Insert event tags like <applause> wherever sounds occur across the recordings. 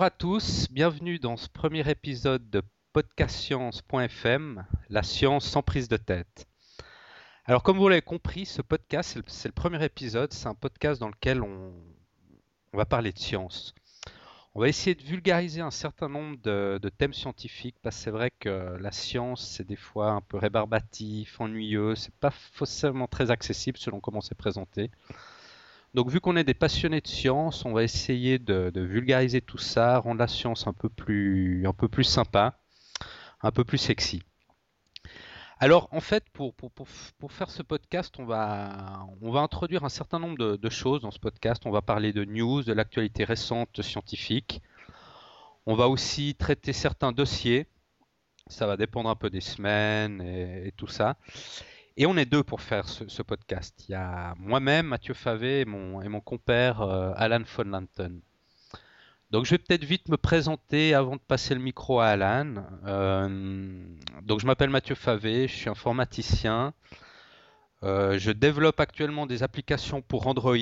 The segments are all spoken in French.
Bonjour à tous, bienvenue dans ce premier épisode de podcastscience.fm, la science sans prise de tête. Alors comme vous l'avez compris, ce podcast, c'est le, premier épisode, c'est un podcast dans lequel on, va parler de science. On va essayer de vulgariser un certain nombre de, thèmes scientifiques, parce que c'est vrai que la science, c'est des fois un peu rébarbatif, ennuyeux, c'est pas forcément très accessible selon comment c'est présenté. Donc vu qu'on est des passionnés de science, on va essayer de, vulgariser tout ça, rendre la science un peu plus, sympa, un peu plus sexy. Alors en fait, pour, faire ce podcast, on va, introduire un certain nombre de, choses dans ce podcast. On va parler de news, de l'actualité récente scientifique. On va aussi traiter certains dossiers. Ça va dépendre un peu des semaines et tout ça. Et on est deux pour faire ce, podcast. Il y a moi-même, Mathieu Favé et mon, et mon compère euh, Alan von Lanten. Donc je vais peut-être vite me présenter avant de passer le micro à Alan. Euh, donc je m'appelle Mathieu Favé, je suis informaticien. Euh, je développe actuellement des applications pour Android.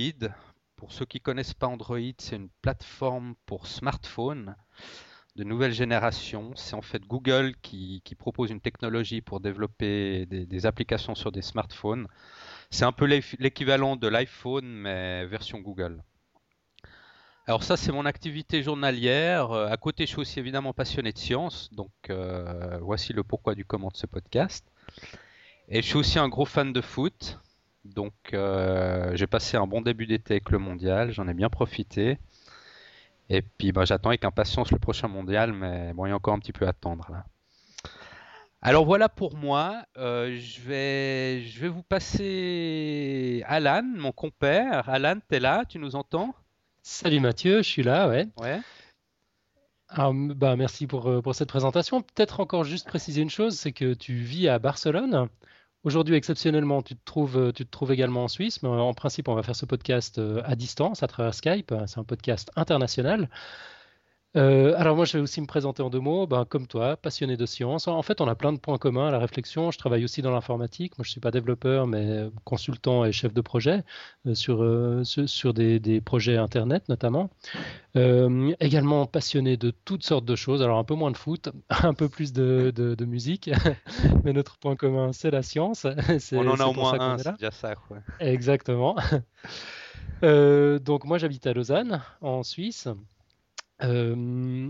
Pour ceux qui ne connaissent pas Android, c'est une plateforme pour smartphone de nouvelle génération. C'est en fait Google qui, propose une technologie pour développer des, applications sur des smartphones. C'est un peu l'équivalent de l'iPhone, mais version Google. Alors ça, c'est mon activité journalière. Euh, à côté, je suis aussi évidemment passionné de science. Donc euh, voici le pourquoi du comment de ce podcast. Et je suis aussi un gros fan de foot. Donc euh, j'ai passé un bon début d'été avec le mondial. J'en ai bien profité. Et puis bah, j'attends avec impatience le prochain mondial, mais bon, il y a encore un petit peu à attendre là. Alors voilà pour moi. Euh, je, vais, je vais vous passer Alan, mon compère. Alan, tu es là? Tu nous entends? Salut Mathieu, je suis là, ouais. Ouais. bah, merci pour, euh, pour cette présentation. Peut-être encore juste préciser une chose, c'est que tu vis à Barcelone. Aujourd'hui, exceptionnellement, tu te, trouves, euh, trouves également en Suisse, mais en principe, on va faire ce podcast euh, à distance, à travers Skype. C'est un podcast international. Euh, alors moi, je vais aussi me présenter en deux mots. Ben, comme toi, passionné de science. En fait, on a plein de points communs à la réflexion. Je travaille aussi dans l'informatique. Moi, je suis pas développeur, mais consultant et chef de projet euh, sur, euh, sur des, des, projets Internet notamment. également passionné de toutes sortes de choses. Alors un peu moins de foot, <laughs> un peu plus de, de, musique. <laughs> mais notre point commun, c'est la science. <laughs> On en a au moins un, c'est déjà ça. Quoi. Exactement. donc moi, j'habite à Lausanne, en Suisse. Euh,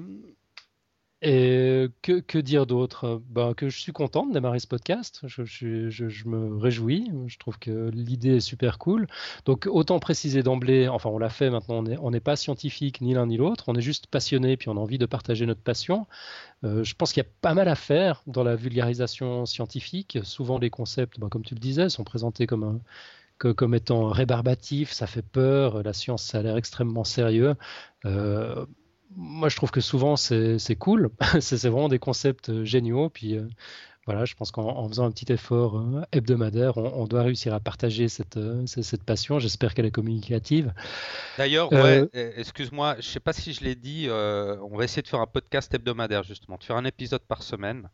et que, que dire d'autre? Ben, Que je suis content de démarrer ce podcast. Je, me réjouis. Je trouve que l'idée est super cool. Donc, autant préciser d'emblée, enfin, on l'a fait maintenant, on n'est pas scientifique ni l'un ni l'autre. On est juste passionné, puis on a envie de partager notre passion. Euh, je pense qu'il y a pas mal à faire dans la vulgarisation scientifique. Souvent, les concepts, ben, comme tu le disais, sont présentés comme un, comme étant rébarbatifs, ça fait peur, la science ça a l'air extrêmement sérieux. Euh, moi, je trouve que souvent, c'est cool. <laughs> c'est vraiment des concepts euh, géniaux. Puis euh, voilà, je pense qu'en faisant un petit effort euh, hebdomadaire, on, doit réussir à partager cette, cette passion. J'espère qu'elle est communicative. D'ailleurs, ouais, excuse-moi, je ne sais pas si je l'ai dit, on va essayer de faire un podcast hebdomadaire, justement, de faire un épisode par semaine.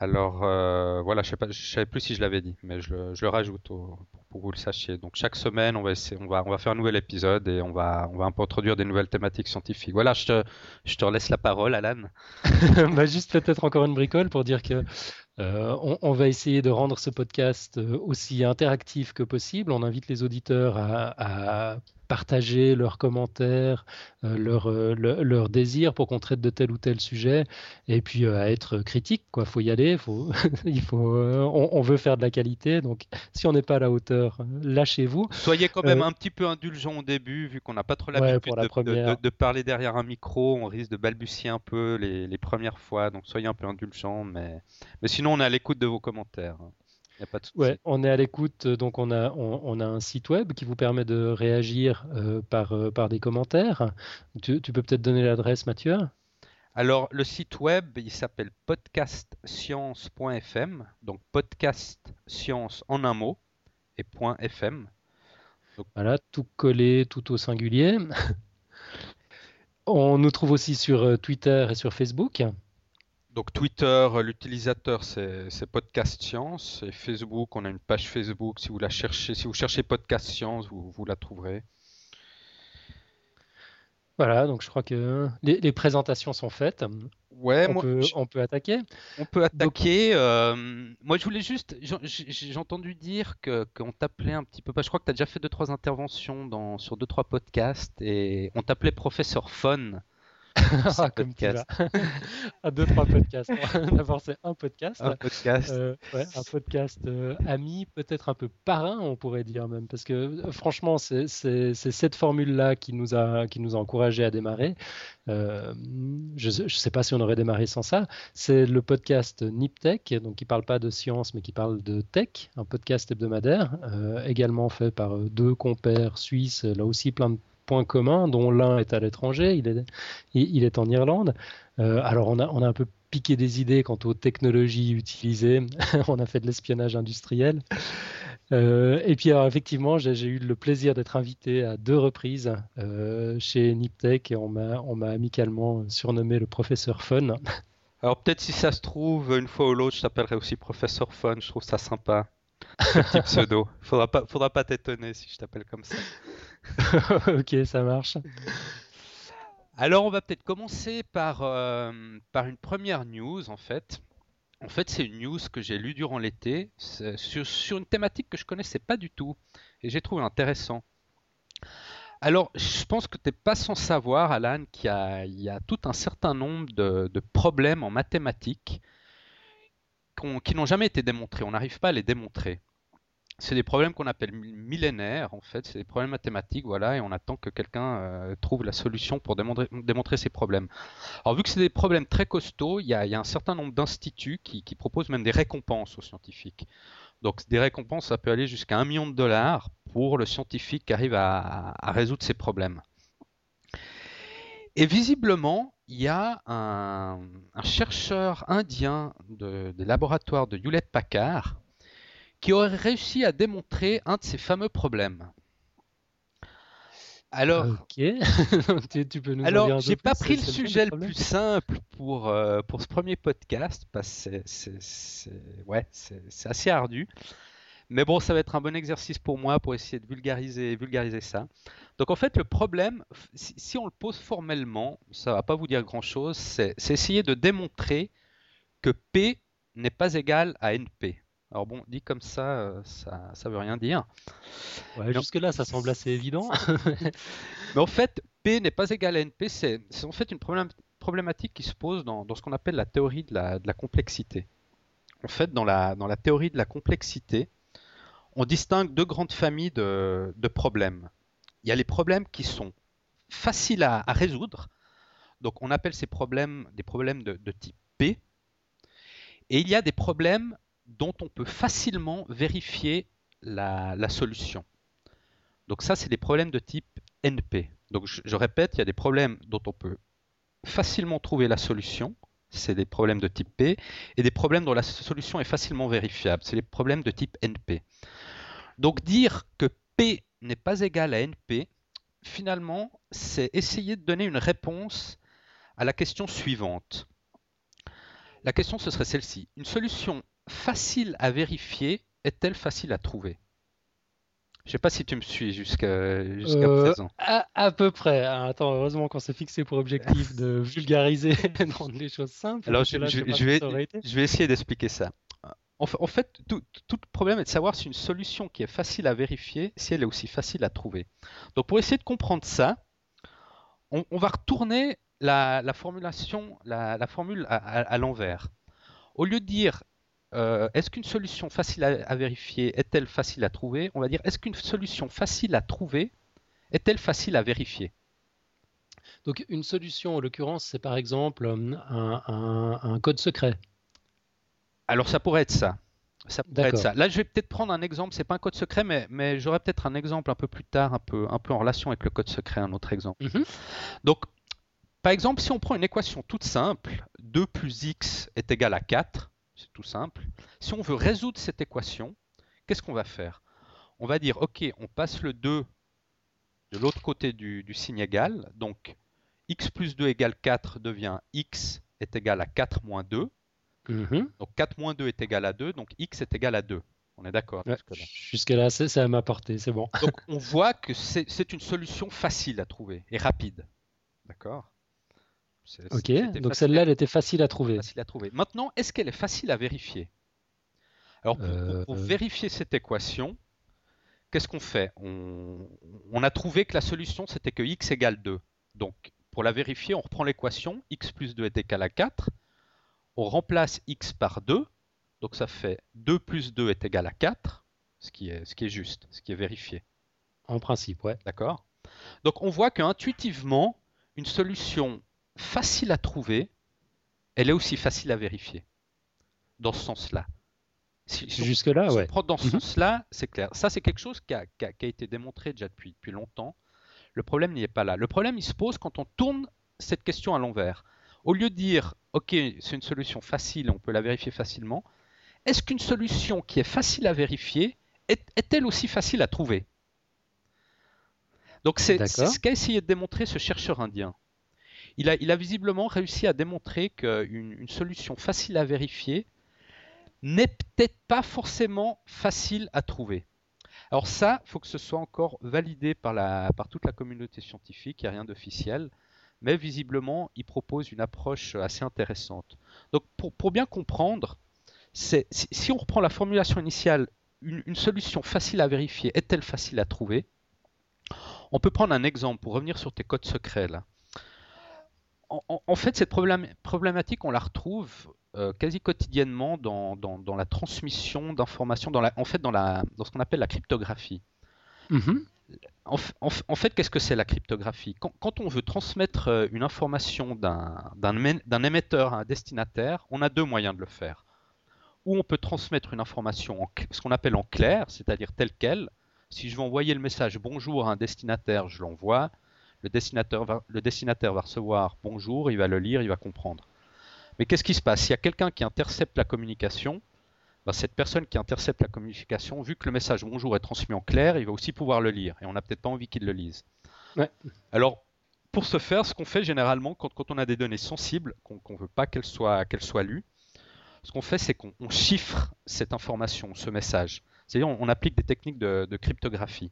Alors euh, voilà, je ne savais plus si je l'avais dit, mais je le, rajoute pour, que vous le sachiez. Donc chaque semaine, on va, faire un nouvel épisode et on va, introduire des nouvelles thématiques scientifiques. Voilà, je te, je laisse la parole, Alan. <laughs> bah, juste peut-être encore une bricole pour dire que euh, on, va essayer de rendre ce podcast euh, aussi interactif que possible. On invite les auditeurs à, partager leurs commentaires, euh, leurs leur, désirs pour qu'on traite de tel ou tel sujet, et puis à être critique. Il faut y aller. Faut, <laughs> il faut, on, veut faire de la qualité. Donc, si on n'est pas à la hauteur, lâchez-vous. Soyez quand même un petit peu indulgent au début, vu qu'on n'a pas trop l'habitude de, de, parler derrière un micro. On risque de balbutier un peu les, les premières fois. Donc, soyez un peu indulgent, mais, mais sinon on est à l'écoute de vos commentaires. Y a pas de ouais, on est à l'écoute, euh, donc on a, on, a un site web qui vous permet de réagir euh, par, euh, par des commentaires. Tu, peux peut-être donner l'adresse, Mathieu? Alors, le site web, il s'appelle podcastscience.fm, donc podcast science en un mot et .fm. Voilà, tout collé, tout au singulier. <laughs> on nous trouve aussi sur Twitter et sur Facebook. Donc Twitter, l'utilisateur c'est Podcast Science et Facebook, on a une page Facebook. Si vous la cherchez, si vous cherchez Podcast Science, vous, vous la trouverez. Voilà, donc je crois que les, présentations sont faites. Ouais, on, peut, on peut attaquer. On peut attaquer. Euh, moi, je voulais juste. J'ai entendu dire qu'on t'appelait un petit peu. Je crois que tu as déjà fait deux trois interventions dans, sur deux trois podcasts et on t'appelait professeur Fun. <laughs> ah, comme tu à <laughs> deux, trois podcasts. D'abord, <laughs> c'est un podcast. Un podcast. Euh, ouais, un podcast euh, ami, peut-être un peu parrain, on pourrait dire même. Parce que euh, franchement, c'est cette formule-là qui nous a, qui nous a encouragé à démarrer. je ne sais pas si on aurait démarré sans ça. C'est le podcast NipTech, donc qui ne parle pas de science, mais qui parle de tech, un podcast hebdomadaire, également fait par deux compères suisses, là aussi plein de points communs, dont l'un est à l'étranger, il est, il est en Irlande. Euh, alors on a, on a un peu piqué des idées quant aux technologies utilisées, <laughs> on a fait de l'espionnage industriel. Euh, et puis alors, effectivement, j'ai eu le plaisir d'être invité à deux reprises euh, chez Niptech et on m'a amicalement surnommé le professeur Fun. <laughs> Alors peut-être si ça se trouve, une fois ou l'autre, je t'appellerai aussi professeur Fun, je trouve ça sympa. Petit <laughs> pseudo. Faudra pas, faudra pas t'étonner si je t'appelle comme ça. <laughs> ok, ça marche. Alors, on va peut-être commencer par, euh, par une première news, en fait. En fait, c'est une news que j'ai lue durant l'été sur, sur, une thématique que je connaissais pas du tout et j'ai trouvé intéressant. Alors, je pense que tu n'es pas sans savoir, Alan, qu'il y, y a, tout un certain nombre de, de problèmes en mathématiques qui n'ont jamais été démontrés. On n'arrive pas à les démontrer c'est des problèmes qu'on appelle millénaires, en fait, c'est des problèmes mathématiques, voilà, et on attend que quelqu'un euh, trouve la solution pour démontrer, ces problèmes. Alors, vu que c'est des problèmes très costauds, il y a, un certain nombre d'instituts qui, proposent même des récompenses aux scientifiques. Donc, des récompenses, ça peut aller jusqu'à un million de dollars pour le scientifique qui arrive à, résoudre ces problèmes. Et visiblement, il y a un, chercheur indien des laboratoires de Hewlett Packard qui aurait réussi à démontrer un de ces fameux problèmes. Alors, <laughs> tu, peux nous alors j'ai pas pris le sujet le, plus simple pour, euh, pour ce premier podcast parce que c'est ouais, assez ardu. Mais bon, ça va être un bon exercice pour moi pour essayer de vulgariser, vulgariser ça. Donc en fait, le problème, si, si on le pose formellement, ça va pas vous dire grand-chose, c'est essayer de démontrer que P n'est pas égal à NP. Alors bon, dit comme ça, euh, ça, ça veut rien dire. Jusque-là, ça semble assez évident. <laughs> Mais en fait, P n'est pas égal à NP, c'est en fait une problématique qui se pose dans, ce qu'on appelle la théorie de la, complexité. En fait, dans la, dans la, théorie de la complexité, on distingue deux grandes familles de, problèmes. Il y a les problèmes qui sont faciles à, résoudre, donc on appelle ces problèmes des problèmes de, de type P, et il y a des problèmes dont on peut facilement vérifier la, solution. Donc ça, c'est des problèmes de type NP. Donc je, répète, il y a des problèmes dont on peut facilement trouver la solution, c'est des problèmes de type P, et des problèmes dont la solution est facilement vérifiable, c'est les problèmes de type NP. Donc dire que P n'est pas égal à NP, finalement, c'est essayer de donner une réponse à la question suivante. La question, ce serait celle-ci. Une solution facile à vérifier est-elle facile à trouver? Je sais pas si tu me suis jusqu'à euh, présent. À, peu près. Ah, attends, heureusement qu'on s'est fixé pour objectif de <laughs> vulgariser et de rendre les choses simples. Alors, je, vais, je, vais, essayer d'expliquer ça. En, fait, tout, le problème est de savoir si une solution qui est facile à vérifier, si elle est aussi facile à trouver. Donc, pour essayer de comprendre ça, on, va retourner la, formulation, la, formule à l'envers. Au lieu de dire euh, est-ce qu'une solution facile à, vérifier est-elle facile à trouver? On va dire, est-ce qu'une solution facile à trouver est-elle facile à vérifier? Donc une solution, en l'occurrence, c'est par exemple euh, un, code secret. Alors ça pourrait être ça. Ça pourrait être ça. Là, je vais peut-être prendre un exemple. C'est pas un code secret, mais, mais j'aurai peut-être un exemple un peu plus tard, un peu, un peu en relation avec le code secret, un autre exemple. Mhm. Donc, par exemple, si on prend une équation toute simple, 2 plus x est égal à 4, c'est tout simple. Si on veut résoudre cette équation, qu'est-ce qu'on va faire? On va dire, OK, on passe le 2 de l'autre côté du, signe égal. Donc, x plus 2 égale 4 devient x est égal à 4 moins 2. Mhm. Donc 4 moins 2 est égal à 2, donc x est égal à 2. On est d'accord Jusque-là, c'est à ma portée, c'est bon. donc <laughs> on voit que c'est une solution facile à trouver et rapide. D'accord? Ok, donc celle-là, elle était facile à trouver. Facile à trouver. Maintenant, est-ce qu'elle est facile à vérifier? Alors, pour, euh, vérifier cette équation, qu'est-ce qu'on fait? On, on, a trouvé que la solution, c'était que x égale 2. Donc, pour la vérifier, on reprend l'équation, x plus 2 est égal à 4. On remplace x par 2, donc ça fait 2 plus 2 est égal à 4, ce qui est, ce qui est juste, ce qui est vérifié. En principe, ouais. D'accord? Donc on voit qu'intuitivement, une solution facile à trouver, elle est aussi facile à vérifier. Dans ce sens-là. Jusque-là, ouais. dans ce mhm. sens-là, c'est clair. Ça, c'est quelque chose qui a, été démontré déjà depuis, depuis longtemps. Le problème n'y est pas là. Le problème, il se pose quand on tourne cette question à l'envers. Au lieu de dire, OK, c'est une solution facile, on peut la vérifier facilement, est-ce qu'une solution qui est facile à vérifier est-elle aussi facile à trouver? Donc c'est ce qu'a essayé de démontrer ce chercheur indien. Il a, visiblement réussi à démontrer qu'une solution facile à vérifier n'est peut-être pas forcément facile à trouver. Alors ça, il faut que ce soit encore validé par, toute la communauté scientifique, il n'y a rien d'officiel, mais visiblement, il propose une approche assez intéressante. Donc pour, bien comprendre, si, on reprend la formulation initiale, une, solution facile à vérifier est-elle facile à trouver? On peut prendre un exemple pour revenir sur tes codes secrets là en, fait, cette problématique, on la retrouve euh, quasi quotidiennement dans, la transmission d'informations, en fait, dans, ce qu'on appelle la cryptographie. Mm-hmm. En, fait, qu'est-ce que c'est la cryptographie? Quand, on veut transmettre euh, une information d'un émetteur à un destinataire, on a deux moyens de le faire. Ou on peut transmettre une information, en, ce qu'on appelle en clair, c'est-à-dire telle qu'elle. Si je veux envoyer le message bonjour à un destinataire, je l'envoie le dessinateur, va, le dessinateur va recevoir bonjour, il va le lire, il va comprendre. Mais qu'est-ce qui se passe? S'il y a quelqu'un qui intercepte la communication, bah, cette personne qui intercepte la communication, vu que le message bonjour est transmis en clair, il va aussi pouvoir le lire. Et on n'a peut-être pas envie qu'il le lise. Alors, pour ce faire, ce qu'on fait généralement, quand, on a des données sensibles, qu'on ne veut pas qu'elles soient, soient lues, ce qu'on fait, c'est qu'on chiffre cette information, ce message. C'est-à-dire, on, applique des techniques de, de cryptographie.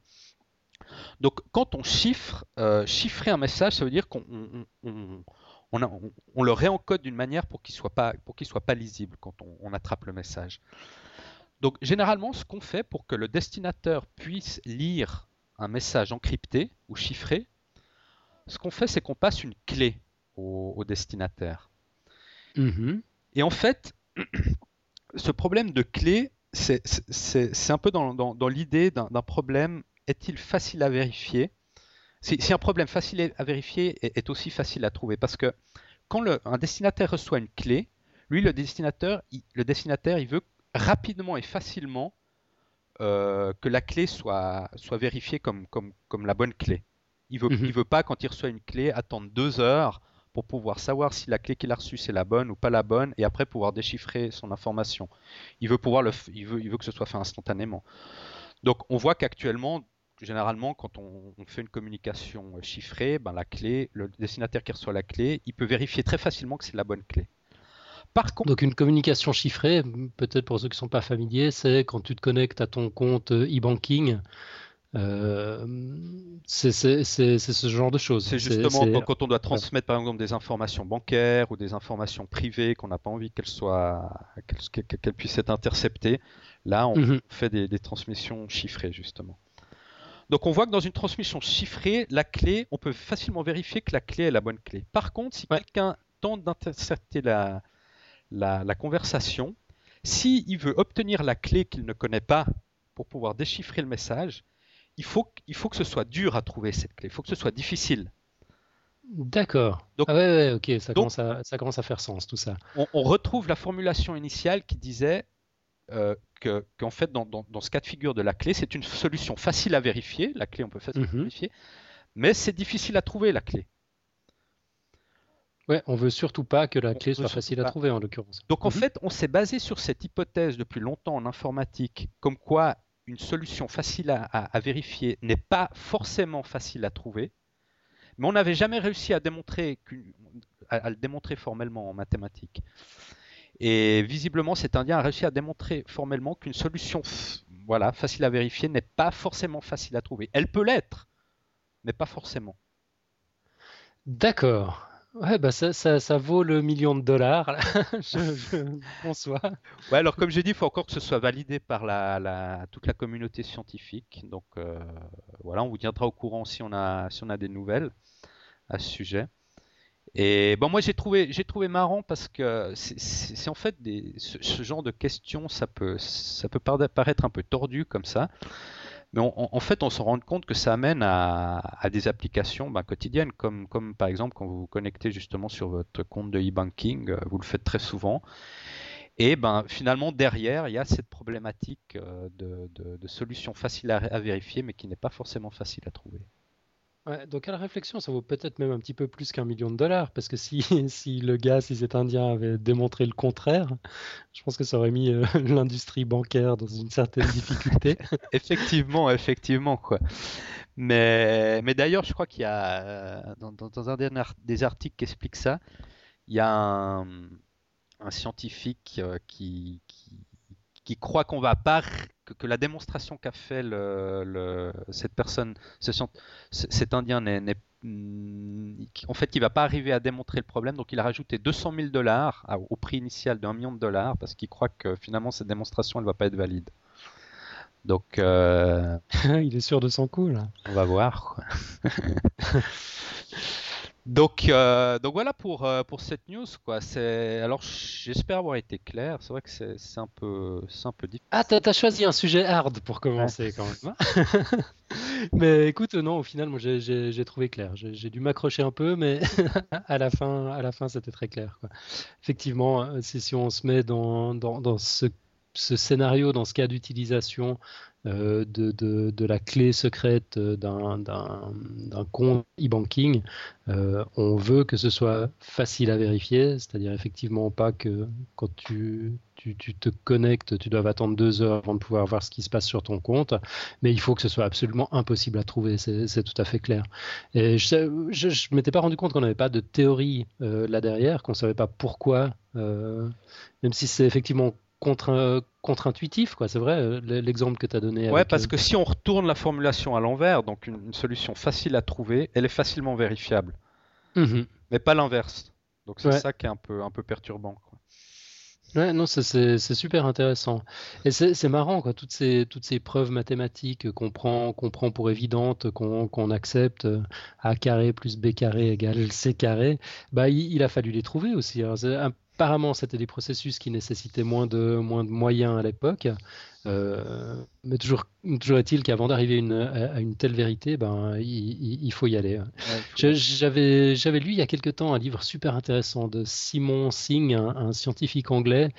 Donc quand on chiffre, euh, chiffrer un message, ça veut dire qu'on on, le réencode d'une manière pour qu'il ne soit, pas, soit pas lisible quand on, attrape le message. Donc généralement, ce qu'on fait pour que le destinateur puisse lire un message encrypté ou chiffré, ce qu'on fait, c'est qu'on passe une clé au, destinataire. Mm-hmm. Et en fait, <clears throat> ce problème de clé, c'est un peu dans l'idée d'un problème est-il facile à vérifier? Si, un problème facile à vérifier est, aussi facile à trouver, parce que quand un destinataire reçoit une clé, lui, le destinataire, il, le destinataire, il veut rapidement et facilement euh, que la clé soit, soit vérifiée comme, comme, comme la bonne clé. Il veut, mhm. veut pas, quand il reçoit une clé, attendre deux heures pour pouvoir savoir si la clé qu'il a reçue c'est la bonne ou pas la bonne, et après pouvoir déchiffrer son information. Il veut pouvoir le, il veut, il veut que ce soit fait instantanément. Donc on voit qu'actuellement, généralement, quand on, fait une communication chiffrée, ben, la clé, le destinataire qui reçoit la clé, il peut vérifier très facilement que c'est la bonne clé. Par contre, Donc une communication chiffrée, peut-être pour ceux qui ne sont pas familiers, c'est quand tu te connectes à ton compte e-banking. Euh, c'est ce genre de choses. C'est justement quand, on doit transmettre par exemple des informations bancaires ou des informations privées qu'on n'a pas envie qu'elles soient qu'elles puissent être interceptées. Là, on mhm. fait des transmissions chiffrées justement. Donc on voit que dans une transmission chiffrée, la clé, on peut facilement vérifier que la clé est la bonne clé. Par contre, si quelqu'un tente d'intercepter la, la, conversation, s'il veut obtenir la clé qu'il ne connaît pas pour pouvoir déchiffrer le message, il faut, il faut que ce soit dur à trouver cette clé, il faut que ce soit difficile. D'accord. Ah ouais, ouais, ok, ça, commence à, ça commence à faire sens tout ça. on retrouve la formulation initiale qui disait euh, qu'en fait, dans, ce cas de figure de la clé, c'est une solution facile à vérifier. La clé, on peut facilement mhm. vérifier, mais c'est difficile à trouver la clé. Ouais, on veut surtout pas que la clé soit facile à trouver en l'occurrence. Donc en mhm. fait, on s'est basé sur cette hypothèse depuis longtemps en informatique, comme quoi une solution facile à, vérifier n'est pas forcément facile à trouver, mais on n'avait jamais réussi à, démontrer à, le démontrer formellement en mathématiques. Et visiblement, cet Indien a réussi à démontrer formellement qu'une solution voilà, facile à vérifier n'est pas forcément facile à trouver. Elle peut l'être, mais pas forcément. D'accord. Ouais, bah ça, ça, ça, vaut le million de dollars. <laughs> je, je conçois. Ouais, alors comme j'ai dit, il faut encore que ce soit validé par la, la toute la communauté scientifique. Donc euh, voilà, on vous tiendra au courant si on a, si on a des nouvelles à ce sujet. Et bon, moi j'ai trouvé, j'ai trouvé marrant parce que c'est en fait des, ce, genre de questions, ça peut, ça peut paraître un peu tordu comme ça. Mais on, en fait, on se rend compte que ça amène à, des applications bah, quotidiennes, comme, par exemple quand vous vous connectez justement sur votre compte de e-banking, euh, vous le faites très souvent. Et ben, finalement, derrière, il y a cette problématique euh, de, de, de solutions faciles à, à vérifier, mais qui n'est pas forcément facile à trouver. Donc à la réflexion, ça vaut peut-être même un petit peu plus qu'un million de dollars, parce que si, <laughs> si le gars, si cet Indien avait démontré le contraire, je pense que ça aurait mis euh, <laughs> l'industrie bancaire dans une certaine difficulté. <laughs> effectivement, effectivement, quoi. Mais, mais d'ailleurs, je crois qu'il y a, euh, dans, un des, des articles qui explique ça, il y a un, un scientifique euh, qui, qui, qui croit qu'on va pas que, que la démonstration qu'a fait le, le, cette personne, ce, cet Indien n'est en fait, il va pas arriver à démontrer le problème, donc il a rajouté 200 000 dollars au prix initial d'un million de dollars parce qu'il croit que finalement cette démonstration elle va pas être valide. Donc, euh... <laughs> il est sûr de son coup là. On va voir. <laughs> Donc, euh, donc voilà pour, euh, pour cette news. Quoi. Alors j'espère avoir été clair. C'est vrai que c'est un peu, un peu difficile. Ah, t'as as choisi un sujet hard pour commencer quand même. Hein. <laughs> mais écoute, non, au final, moi j'ai trouvé clair. J'ai dû m'accrocher un peu, mais <laughs> à la fin, à la fin c'était très clair. Quoi. Effectivement, euh, si on se met dans, dans, dans ce, ce scénario, dans ce cas d'utilisation euh, de, la clé secrète d'un compte e-banking, euh, on veut que ce soit facile à vérifier, c'est-à-dire effectivement pas que quand tu, te connectes, tu dois attendre deux heures avant de pouvoir voir ce qui se passe sur ton compte, mais il faut que ce soit absolument impossible à trouver, c'est tout à fait clair. Et je ne m'étais pas rendu compte qu'on n'avait pas de théorie euh, là derrière, qu'on ne savait pas pourquoi, euh, même si c'est effectivement contre, contre-intuitif, quoi. C'est vrai, euh, l'exemple que tu as donné. Ouais, parce que si on retourne la formulation à l'envers, donc une, une, solution facile à trouver, elle est facilement vérifiable. -hmm. Mais pas l'inverse. Donc c'est ouais. ça qui est un peu, un peu perturbant. Quoi. Ouais, non, c'est super intéressant. Et c'est marrant, quoi, toutes ces, toutes ces preuves mathématiques qu'on prend, qu'on prend pour évidentes, qu'on qu accepte, A carré plus B carré égale C carré, bah, il, il a fallu les trouver aussi. Hein. Apparemment, c'était des processus qui nécessitaient moins de, moins de moyens à l'époque. Euh, mais toujours, toujours est-il qu'avant d'arriver à une telle vérité, ben, il, il faut y aller. Ouais, J'avais lu il y a quelque temps un livre super intéressant de Simon Singh, un, un scientifique anglais.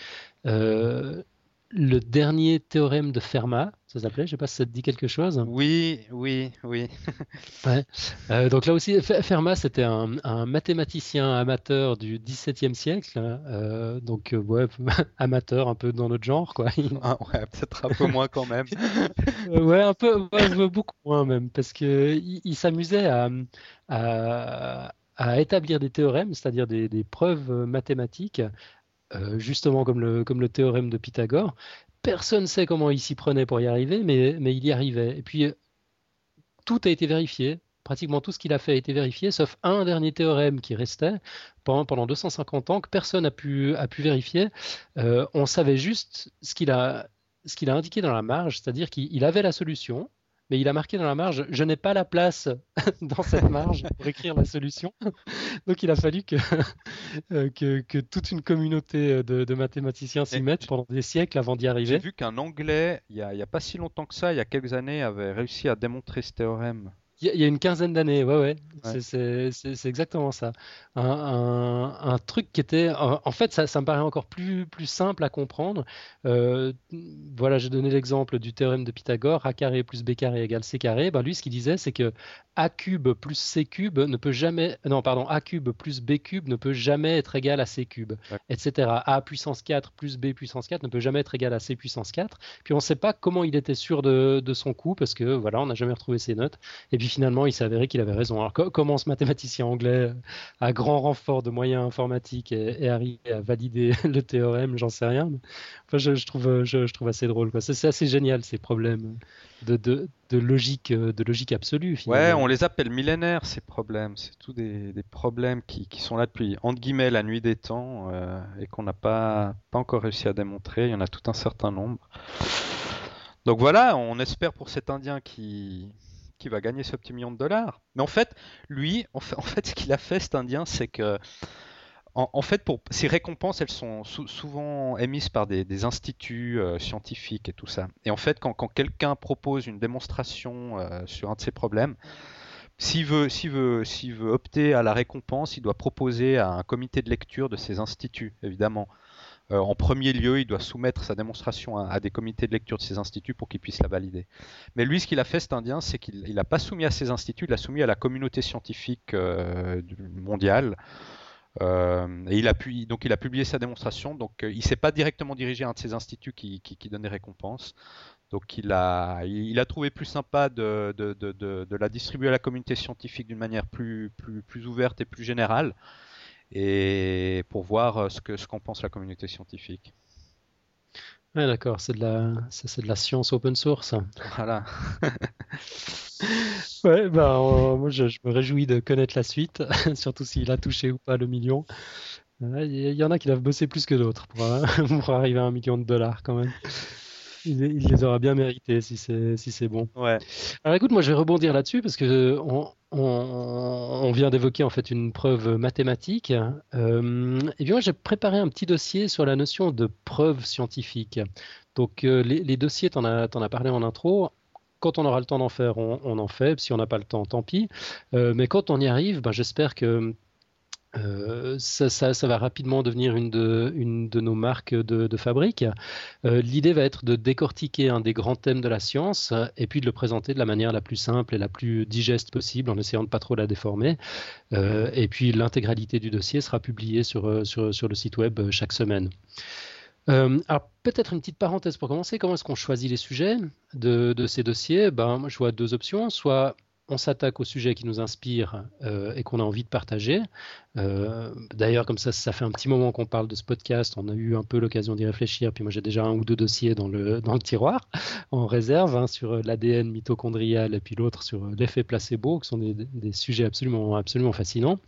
Euh, le dernier théorème de Fermat, ça s'appelait, je sais pas si ça te dit quelque chose. Oui, oui, oui. <laughs> ouais. euh, donc là aussi, Fermat, c'était un, un, mathématicien amateur du XVIIe siècle, euh, donc euh, ouais, <laughs> amateur un peu dans notre genre, quoi. <laughs> Ah, ouais, peut-être un peu moins quand même. ouais, un peu, ouais, beaucoup moins même, parce que il, il s'amusait à, à, à, établir des théorèmes, c'est-à-dire des, des preuves mathématiques euh, justement comme le, comme le théorème de Pythagore. Personne ne sait comment il s'y prenait pour y arriver, mais, il y arrivait. Et puis, tout a été vérifié. Pratiquement tout ce qu'il a fait a été vérifié, sauf un dernier théorème qui restait pendant, pendant 250 ans que personne n'a pu, a pu vérifier. Euh, on savait juste ce qu'il a indiqué dans la marge, c'est-à-dire qu'il avait la solution, mais il a marqué dans la marge je n'ai pas la place <laughs> dans cette marge pour écrire la solution. <laughs> Donc il a fallu que, <laughs> que, que, toute une communauté de, de mathématiciens s'y mettent pendant des siècles avant d'y arriver. J'ai vu qu'un Anglais, il n'y a, a, pas si longtemps que ça, il y a quelques années, avait réussi à démontrer ce théorème. Il y, a une quinzaine d'années, ouais, ouais, ouais. c'est exactement ça. Un, un, un, truc qui était, en fait, ça, ça, me paraît encore plus, plus simple à comprendre. Euh, voilà, j'ai donné l'exemple du théorème de Pythagore, a carré plus b carré égale c carré. Ben, lui, ce qu'il disait, c'est que a cube plus c cube ne peut jamais, non, pardon, a cube plus b cube ne peut jamais être égal à c cube, ouais. etc. a puissance 4 plus b puissance 4 ne peut jamais être égal à c puissance 4. Puis on ne sait pas comment il était sûr de, de son coup parce que voilà, on n'a jamais retrouvé ses notes. Et puis finalement, il s'est avéré qu'il avait raison. Alors, comment ce mathématicien anglais, à grand renfort de moyens informatiques, est, arrivé à valider <laughs> le théorème, j'en sais rien. enfin, je, trouve, je, trouve assez drôle. C'est assez génial ces problèmes de, de, logique, de logique absolue. Finalement. Ouais, on les appelle millénaires ces problèmes. C'est tous des, problèmes qui, qui, sont là depuis entre guillemets la nuit des temps euh, et qu'on n'a pas, pas encore réussi à démontrer. Il y en a tout un certain nombre. Donc voilà, on espère pour cet Indien qui, qui va gagner ce petit million de dollars. Mais en fait, lui, en fait, <laughs> ce qu'il a fait, cet Indien, c'est que en, fait, pour ces récompenses, elles sont souvent émises par des, instituts euh, scientifiques et tout ça. Et en fait, quand, quelqu'un propose une démonstration euh, sur un de ces problèmes, s'il veut, veut, veut opter à la récompense, il doit proposer à un comité de lecture de ces instituts, évidemment. Euh, en premier lieu, il doit soumettre sa démonstration à, des comités de lecture de ces instituts pour qu'ils puissent la valider. Mais lui, ce qu'il a fait, cet Indien, c'est qu'il n'a pas soumis à ces instituts, il l'a soumis à la communauté scientifique euh, mondiale. Euh, et il a donc il a publié sa démonstration. Donc il s'est pas directement dirigé à un de ces instituts qui, qui, donne des récompenses. Donc il a, trouvé plus sympa de, la distribuer à la communauté scientifique d'une manière plus ouverte et plus générale et pour voir euh, ce que ce qu'en pense la communauté scientifique. Ouais, d'accord, c'est de la c'est, de la science open source. Voilà. <laughs> ouais, bah, moi je, me réjouis de connaître la suite, <laughs> surtout s'il a touché ou pas le million. Il y, en a qui doivent bosser plus que d'autres pour, <laughs> pour arriver à un million de dollars quand même il, les aura bien mérités si c'est si c'est bon. Ouais. Alors écoute, moi je vais rebondir là-dessus parce que on, on, vient d'évoquer en fait une preuve mathématique. Euh, et bien j'ai préparé un petit dossier sur la notion de preuve scientifique. Donc euh, les, dossiers, as en as parlé en intro quand on aura le temps d'en faire, on, en fait. Si on n'a pas le temps, tant pis. Euh, mais quand on y arrive, ben, j'espère que euh, ça, va rapidement devenir une de, nos marques de, fabrique. Euh, l'idée va être de décortiquer un des grands thèmes de la science et puis de le présenter de la manière la plus simple et la plus digeste possible en essayant de pas trop la déformer. Euh, et puis l'intégralité du dossier sera publiée sur, le site web chaque semaine. alors peut-être une petite parenthèse pour commencer. Comment est-ce qu'on choisit les sujets de, ces dossiers? Ben, Je vois deux options. Soit on s'attaque au sujet qui nous inspire euh, et qu'on a envie de partager. Euh, d'ailleurs, comme ça, ça fait un petit moment qu'on parle de ce podcast. On a eu un peu l'occasion d'y réfléchir. Puis moi, j'ai déjà un ou deux dossiers dans le, tiroir <laughs> en réserve hein, sur l'ADN mitochondrial et puis l'autre sur l'effet placebo, qui sont des, sujets absolument, absolument fascinants.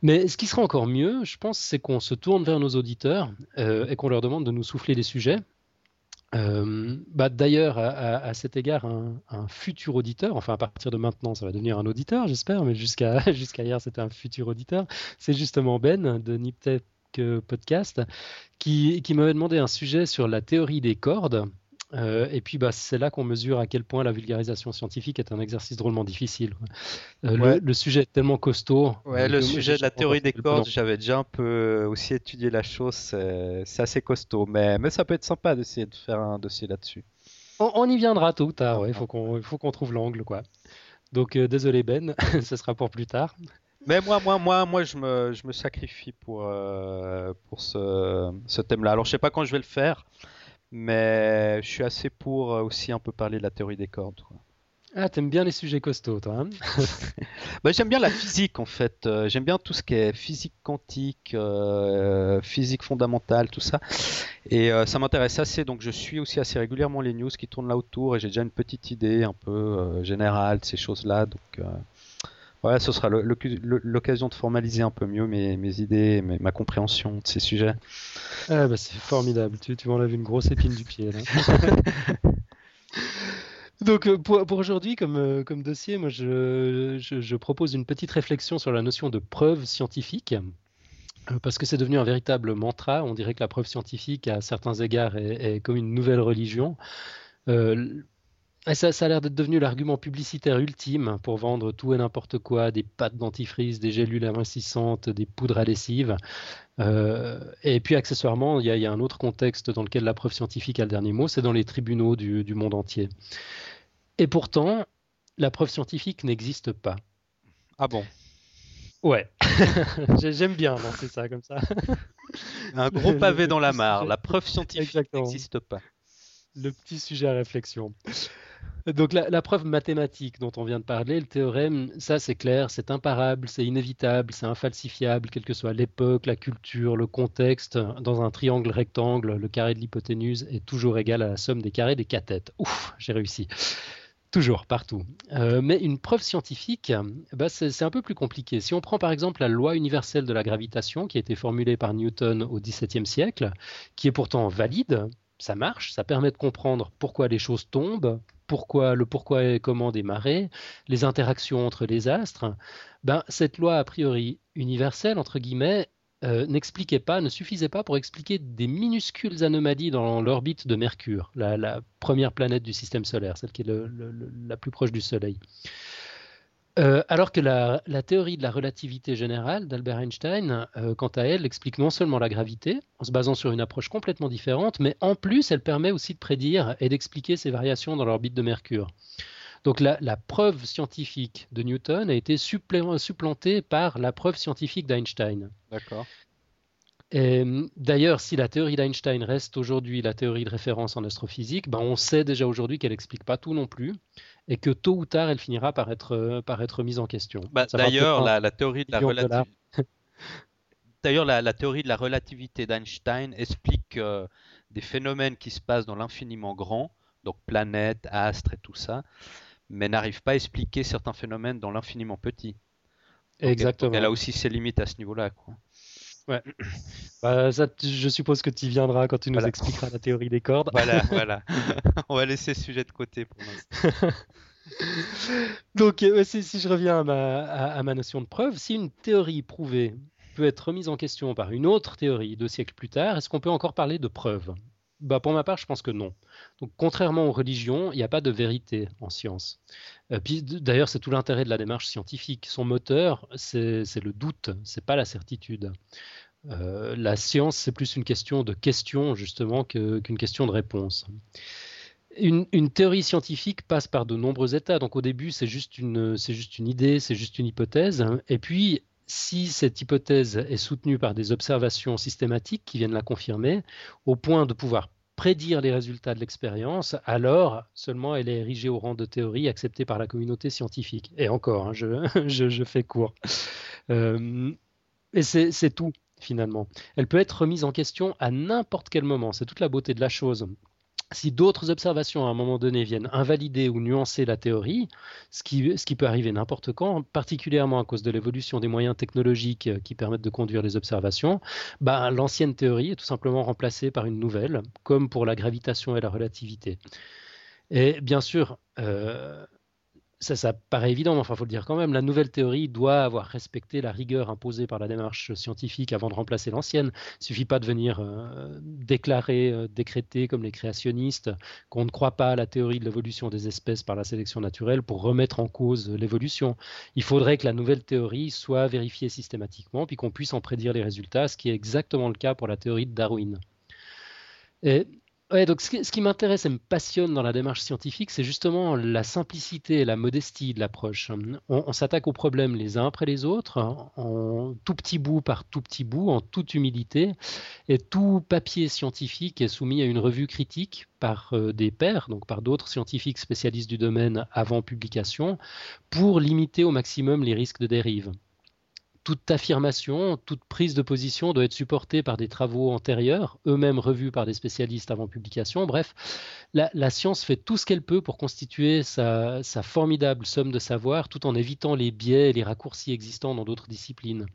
Mais ce qui sera encore mieux, je pense, c'est qu'on se tourne vers nos auditeurs euh, et qu'on leur demande de nous souffler des sujets. Euh, bah, D'ailleurs, à, cet égard, un, futur auditeur, enfin à partir de maintenant, ça va devenir un auditeur, j'espère, mais jusqu'à <laughs> hier, c'était un futur auditeur. C'est justement Ben de Niptech Podcast qui, qui m'avait demandé un sujet sur la théorie des cordes. Euh, et puis, bah, c'est là qu'on mesure à quel point la vulgarisation scientifique est un exercice drôlement difficile. Euh, le, sujet est tellement costaud. Ouais, le sujet de la théorie des cordes, j'avais déjà un peu aussi étudié la chose. C'est assez costaud, mais, mais ça peut être sympa d'essayer de faire un dossier là-dessus. On, y viendra tôt ou tard. Il faut qu'on trouve l'angle, quoi. Donc, euh, désolé Ben, <laughs> ce sera pour plus tard. Mais moi, moi, moi, moi, je me, je me sacrifie pour, pour ce, ce thème-là. Alors, je sais pas quand je vais le faire. Mais je suis assez pour euh, aussi un peu parler de la théorie des cordes. Ah, t'aimes bien les sujets costauds, toi hein <laughs> <laughs> bah, J'aime bien la physique, en fait. Euh, j'aime bien tout ce qui est physique quantique, euh, physique fondamentale, tout ça. Et ça m'intéresse assez, donc je suis aussi assez régulièrement les news qui tournent là autour et j'ai déjà une petite idée un peu générale de ces choses-là. Donc voilà, ce sera l'occasion de formaliser un peu mieux mes, mes idées, ma compréhension de ces sujets. Ah bah c'est formidable, tu, tu m'enlèves une grosse épine du pied. <laughs> Donc euh, pour, pour aujourd'hui, comme, euh, comme dossier, moi je, je, propose une petite réflexion sur la notion de preuve scientifique euh, parce que c'est devenu un véritable mantra. On dirait que la preuve scientifique, à certains égards, est, comme une nouvelle religion. Ça, a l'air d'être devenu l'argument publicitaire ultime pour vendre tout et n'importe quoi, des pâtes dentifrice, des gélules amincissantes, des poudres à lessive. Euh, et puis accessoirement, il y, a un autre contexte dans lequel la preuve scientifique a le dernier mot, c'est dans les tribunaux du, monde entier. Et pourtant, la preuve scientifique n'existe pas. Ah bon? Ouais, <laughs> j'aime bien lancer ça comme ça. Un gros pavé dans la mare, la preuve scientifique n'existe pas le petit sujet à réflexion. Donc la, preuve mathématique dont on vient de parler, le théorème, ça c'est clair, c'est imparable, c'est inévitable, c'est infalsifiable, quelle que soit l'époque, la culture, le contexte. Dans un triangle rectangle, le carré de l'hypoténuse est toujours égal à la somme des carrés des cathètes. Ouf, j'ai réussi. Toujours, partout. Euh, mais une preuve scientifique, bah, c'est un peu plus compliqué. Si on prend par exemple la loi universelle de la gravitation qui a été formulée par Newton au XVIIe siècle, qui est pourtant valide, ça marche, ça permet de comprendre pourquoi les choses tombent, pourquoi, le pourquoi et comment des marées, les interactions entre les astres, ben, cette loi a priori universelle, entre guillemets, euh, n'expliquait pas, ne suffisait pas pour expliquer des minuscules anomalies dans l'orbite de Mercure, la, première planète du système solaire, celle qui est la plus proche du Soleil. Euh, alors que la, théorie de la relativité générale d'Albert Einstein, euh, quant à elle, explique non seulement la gravité, en se basant sur une approche complètement différente, mais en plus, elle permet aussi de prédire et d'expliquer ces variations dans l'orbite de Mercure. Donc la, preuve scientifique de Newton a été supplantée par la preuve scientifique d'Einstein. D'accord. D'ailleurs, si la théorie d'Einstein reste aujourd'hui la théorie de référence en astrophysique, ben on sait déjà aujourd'hui qu'elle n'explique pas tout non plus et que tôt ou tard, elle finira par être, euh, par être mise en question. Bah, d'ailleurs, la, théorie de la relativité. <laughs> D'ailleurs, la, théorie de la relativité d'Einstein explique euh, des phénomènes qui se passent dans l'infiniment grand, donc planètes, astres et tout ça, mais n'arrive pas à expliquer certains phénomènes dans l'infiniment petit. Exactement. elle a aussi ses limites à ce niveau-là. Ouais. <clears throat> Bah, ça, je suppose que tu y viendras quand tu nous expliqueras la théorie des cordes. Voilà, <laughs> voilà. On va laisser ce sujet de côté pour l'instant. <laughs> Donc, euh, si, je reviens à ma, à ma, notion de preuve, si une théorie prouvée peut être remise en question par une autre théorie deux siècles plus tard, est-ce qu'on peut encore parler de preuve? Bah, Pour ma part, je pense que non. Donc, contrairement aux religions, il n'y a pas de vérité en science. Euh, d'ailleurs, c'est tout l'intérêt de la démarche scientifique. Son moteur, c'est le doute, c'est pas la certitude. Euh, la science, c'est plus une question de question, justement, qu'une question de réponse. Une, théorie scientifique passe par de nombreux états. Donc au début, c'est juste, une, juste une idée, c'est juste une hypothèse. Et puis, si cette hypothèse est soutenue par des observations systématiques qui viennent la confirmer, au point de pouvoir prédire les résultats de l'expérience, alors seulement elle est érigée au rang de théorie acceptée par la communauté scientifique. Et encore, hein, je, <laughs> fais court. Euh, et c'est tout finalement. Elle peut être remise en question à n'importe quel moment. C'est toute la beauté de la chose. Si d'autres observations à un moment donné viennent invalider ou nuancer la théorie, ce qui, peut arriver n'importe quand, particulièrement à cause de l'évolution des moyens technologiques qui permettent de conduire les observations, bah, l'ancienne théorie est tout simplement remplacée par une nouvelle, comme pour la gravitation et la relativité. Et bien sûr, euh, ça, ça paraît évident, mais enfin, faut le dire quand même, la nouvelle théorie doit avoir respecté la rigueur imposée par la démarche scientifique avant de remplacer l'ancienne. Il suffit pas de venir euh, déclarer, euh, décréter comme les créationnistes qu'on ne croit pas à la théorie de l'évolution des espèces par la sélection naturelle pour remettre en cause l'évolution. Il faudrait que la nouvelle théorie soit vérifiée systématiquement, puis qu'on puisse en prédire les résultats, ce qui est exactement le cas pour la théorie de Darwin. Et Donc ce qui, m'intéresse et me passionne dans la démarche scientifique, c'est justement la simplicité et la modestie de l'approche. On, s'attaque aux problèmes les uns après les autres, en tout petit bout par tout petit bout, en toute humilité, et tout papier scientifique est soumis à une revue critique par euh, des pairs, donc par d'autres scientifiques spécialistes du domaine avant publication, pour limiter au maximum les risques de dérive toute affirmation, toute prise de position doit être supportée par des travaux antérieurs, eux-mêmes revus par des spécialistes avant publication. Bref, la, science fait tout ce qu'elle peut pour constituer sa, formidable somme de savoir tout en évitant les biais et les raccourcis existants dans d'autres disciplines.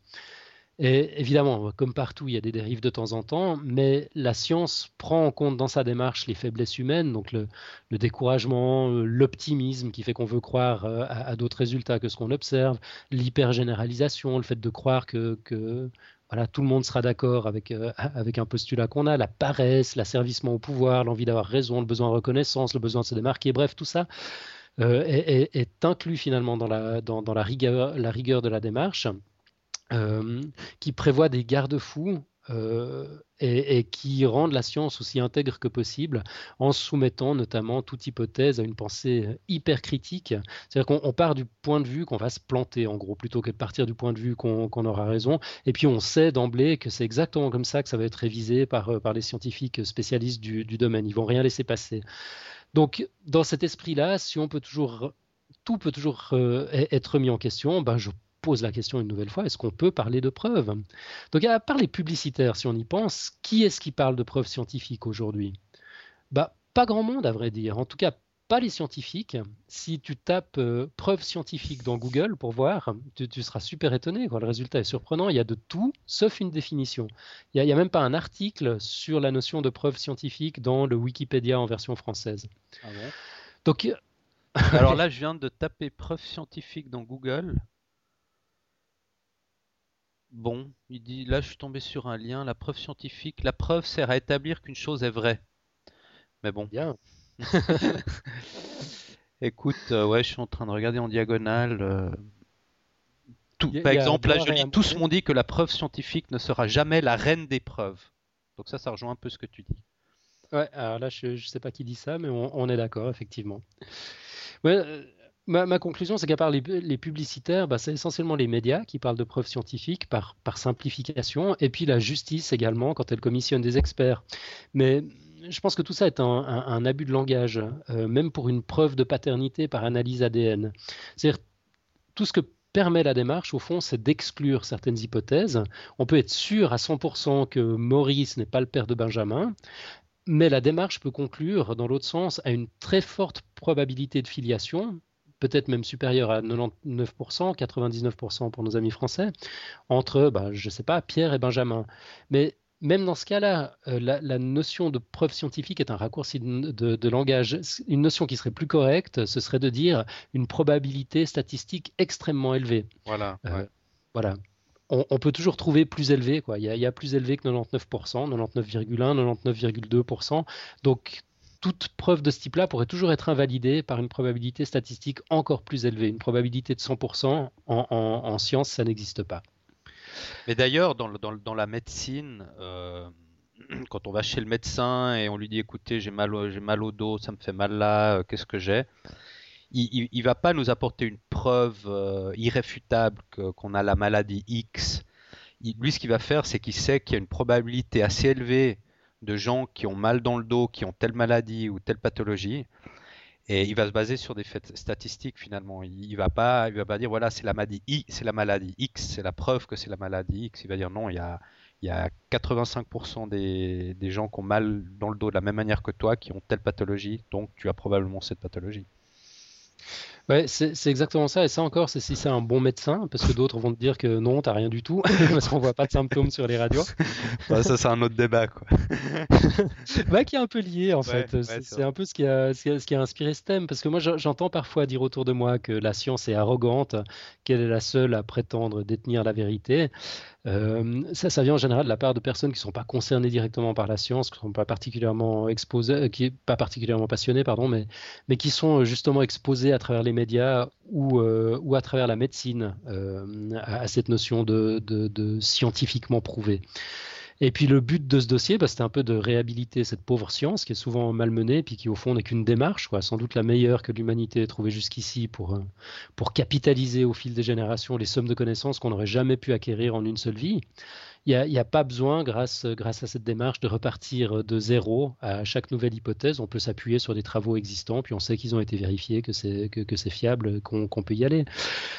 Et évidemment, comme partout, il y a des dérives de temps en temps, mais la science prend en compte dans sa démarche les faiblesses humaines, donc le, découragement, euh, l'optimisme qui fait qu'on veut croire euh, à, d'autres résultats que ce qu'on observe, l'hypergénéralisation, le fait de croire que, voilà, tout le monde sera d'accord avec, euh, avec un postulat qu'on a, la paresse, l'asservissement au pouvoir, l'envie d'avoir raison, le besoin de reconnaissance, le besoin de se démarquer, bref, tout ça est, inclus finalement dans la, rigueur de la démarche. Euh, qui prévoit des garde-fous euh, et, qui rendent la science aussi intègre que possible en soumettant notamment toute hypothèse à une pensée hyper critique. C'est-à-dire qu'on part du point de vue qu'on va se planter en gros, plutôt que de partir du point de vue qu'on aura raison. Et puis on sait d'emblée que c'est exactement comme ça que ça va être révisé par, euh, les scientifiques spécialistes du, domaine. Ils vont rien laisser passer. Donc, dans cet esprit-là, si on peut toujours, tout peut toujours euh, être mis en question, ben, je pose la question une nouvelle fois, est-ce qu'on peut parler de preuves? Donc, à part les publicitaires, si on y pense, qui est-ce qui parle de preuves scientifiques aujourd'hui? Bah, Pas grand monde, à vrai dire. En tout cas, pas les scientifiques. Si tu tapes euh, preuves scientifiques dans Google pour voir, tu, seras super étonné. Le résultat est surprenant. Il y a de tout, sauf une définition. Il n'y a, même pas un article sur la notion de preuve scientifique dans le Wikipédia en version française. Ah bon Donc, Alors <laughs> là, je viens de taper preuve scientifique dans Google. Bon, il dit là, je suis tombé sur un lien. La preuve scientifique, la preuve sert à établir qu'une chose est vraie. Mais bon. Bien. <laughs> Écoute, euh, ouais, je suis en train de regarder en diagonale. Euh, tout, par exemple, là, je dis, tous m'ont dit que la preuve scientifique ne sera jamais la reine des preuves. Donc ça, ça rejoint un peu ce que tu dis. Ouais, alors là, je ne sais pas qui dit ça, mais on, est d'accord, effectivement. Euh, ma, conclusion, c'est qu'à part les, publicitaires, bah, c'est essentiellement les médias qui parlent de preuves scientifiques par, simplification, et puis la justice également quand elle commissionne des experts. Mais je pense que tout ça est un, abus de langage, euh, même pour une preuve de paternité par analyse ADN. C'est-à-dire, tout ce que permet la démarche, au fond, c'est d'exclure certaines hypothèses. On peut être sûr à 100% que Maurice n'est pas le père de Benjamin, mais la démarche peut conclure, dans l'autre sens, à une très forte probabilité de filiation, peut-être même supérieure à 99%, 99% pour nos amis français, entre, bah, je ne sais pas, Pierre et Benjamin. Mais même dans ce cas-là, euh, la, notion de preuve scientifique est un raccourci de, langage. Une notion qui serait plus correcte, ce serait de dire une probabilité statistique extrêmement élevée. Voilà. Euh, voilà. On, peut toujours trouver plus élevé. Quoi. Il, y a, plus élevé que 99%, 99,1, 99,2%. Donc, toute preuve de ce type-là pourrait toujours être invalidée par une probabilité statistique encore plus élevée. Une probabilité de 100% en, en science, ça n'existe pas. Mais d'ailleurs, dans, la médecine, euh, <clears throat> quand on va chez le médecin et on lui dit écoutez, j'ai mal, j'ai mal au dos, ça me fait mal là, euh, qu'est-ce que j'ai? Il, ne va pas nous apporter une preuve euh, irréfutable qu'on a la maladie X. lui, ce qu'il va faire, c'est qu'il sait qu'il y a une probabilité assez élevée de gens qui ont mal dans le dos, qui ont telle maladie ou telle pathologie. Et il va se baser sur des faits statistiques finalement. Il, ne va pas, il va pas dire voilà c'est la maladie I, c'est la maladie X, c'est la preuve que c'est la maladie X. Il va dire non, il y a, il y a 85% des, des gens qui ont mal dans le dos de la même manière que toi, qui ont telle pathologie, donc tu as probablement cette pathologie. Ouais, c'est exactement ça. Et ça encore, c'est si c'est un bon médecin, parce que d'autres vont te dire que non, t'as rien du tout, <laughs> parce qu'on voit pas de symptômes sur les radios. <laughs> ça, c'est un autre débat, quoi. <laughs> bah, qui est un peu lié, en fait. c'est un peu ce qui, a, ce qui, a, inspiré ce thème, parce que moi, j'entends parfois dire autour de moi que la science est arrogante, qu'elle est la seule à prétendre détenir la vérité. Euh, ça, ça vient en général de la part de personnes qui ne sont pas concernées directement par la science, qui ne sont pas particulièrement exposées, euh, qui pas particulièrement passionnées, pardon, mais, mais qui sont euh, justement exposées à travers les médias ou, ou à travers la médecine à, cette notion de, de, de scientifiquement prouvé. Et puis le but de ce dossier, bah, c'était un peu de réhabiliter cette pauvre science qui est souvent malmenée, puis qui au fond n'est qu'une démarche, quoi, sans doute la meilleure que l'humanité ait trouvée jusqu'ici pour, euh, pour capitaliser au fil des générations les sommes de connaissances qu'on n'aurait jamais pu acquérir en une seule vie il n'y a, pas besoin, grâce, à cette démarche, de repartir de zéro à chaque nouvelle hypothèse. On peut s'appuyer sur des travaux existants, puis on sait qu'ils ont été vérifiés, que c'est fiable, qu'on peut y aller.